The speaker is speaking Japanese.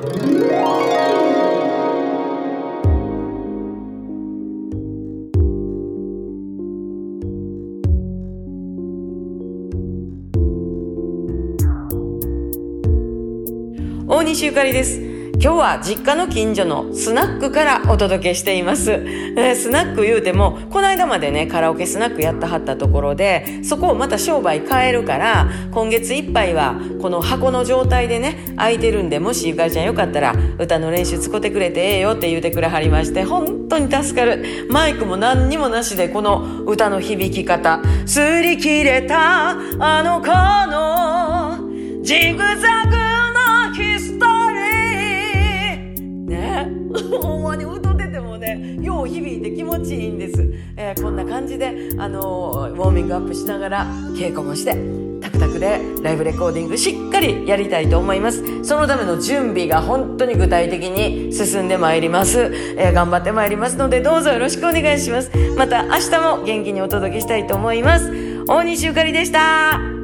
大西ゆかりです。今日は実家の近所のスナックからお届けしています。えスナック言うても、この間までね、カラオケスナックやったはったところで、そこをまた商売変えるから、今月いっぱいはこの箱の状態でね、空いてるんで、もしゆかりちゃんよかったら、歌の練習使ってくれてええよって言うてくれはりまして、本当に助かる。マイクも何にもなしで、この歌の響き方、擦り切れたあの子のジグザグんまに歌っててもねよう響いて気持ちいいんです、えーこんな感じで、あのーウォーミングアップしながら稽古もしてタクタクでライブレコーディングしっかりやりたいと思います。そのための準備が本当に具体的に進んでまいります、えー頑張ってまいりますのでどうぞよろしくお願いします。また明日も元気にお届けしたいと思います。大西ゆかりでした。